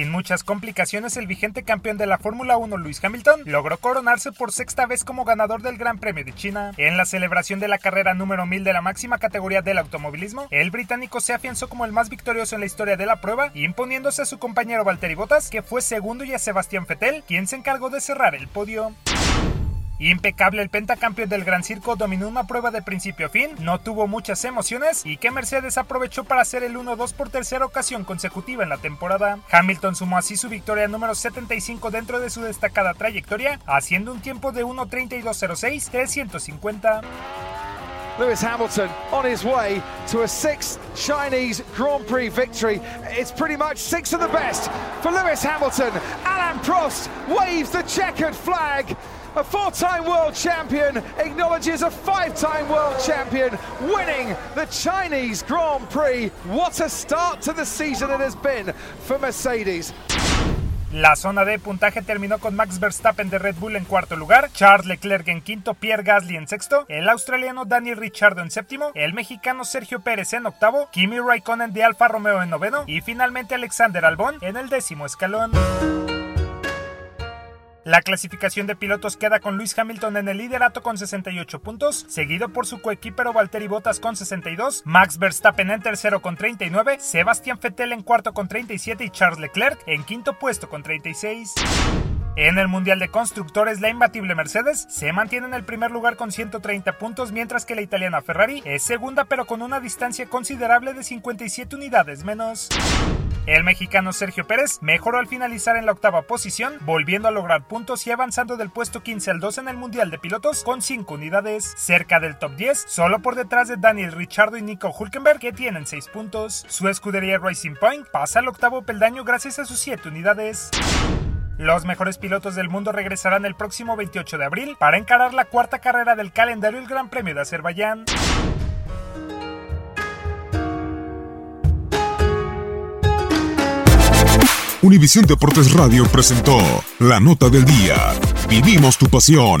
Sin muchas complicaciones, el vigente campeón de la Fórmula 1, Lewis Hamilton, logró coronarse por sexta vez como ganador del Gran Premio de China. En la celebración de la carrera número 1000 de la máxima categoría del automovilismo, el británico se afianzó como el más victorioso en la historia de la prueba, imponiéndose a su compañero Valtteri Bottas, que fue segundo, y a Sebastián Vettel, quien se encargó de cerrar el podio. Impecable, el pentacampeón del Gran Circo dominó una prueba de principio a fin, no tuvo muchas emociones y que Mercedes aprovechó para hacer el 1-2 por tercera ocasión consecutiva en la temporada. Hamilton sumó así su victoria número 75 dentro de su destacada trayectoria, haciendo un tiempo de 1.32.06 350. Lewis Hamilton on his way to a sixth Chinese Grand Prix victory. It's pretty much six of the best for Lewis Hamilton. Alain Prost waves the checkered flag. A four time world champion acknowledges a five time world champion winning the Chinese Grand Prix. What a start to the season it has been for Mercedes. La zona de puntaje terminó con Max Verstappen de Red Bull en cuarto lugar, Charles Leclerc en quinto, Pierre Gasly en sexto, el australiano Daniel Ricciardo en séptimo, el mexicano Sergio Pérez en octavo, Kimi Raikkonen de Alfa Romeo en noveno y finalmente Alexander Albon en el décimo escalón. La clasificación de pilotos queda con Luis Hamilton en el liderato con 68 puntos, seguido por su coequipero Valtteri Bottas con 62, Max Verstappen en tercero con 39, Sebastián Vettel en cuarto con 37 y Charles Leclerc en quinto puesto con 36. En el Mundial de Constructores, la imbatible Mercedes se mantiene en el primer lugar con 130 puntos, mientras que la italiana Ferrari es segunda pero con una distancia considerable de 57 unidades menos. El mexicano Sergio Pérez mejoró al finalizar en la octava posición, volviendo a lograr puntos y avanzando del puesto 15 al 2 en el Mundial de Pilotos con 5 unidades, cerca del top 10, solo por detrás de Daniel Ricciardo y Nico Hulkenberg que tienen 6 puntos. Su escudería Racing Point pasa al octavo peldaño gracias a sus 7 unidades. Los mejores pilotos del mundo regresarán el próximo 28 de abril para encarar la cuarta carrera del calendario el Gran Premio de Azerbaiyán. Univisión Deportes Radio presentó La Nota del Día. Vivimos tu pasión.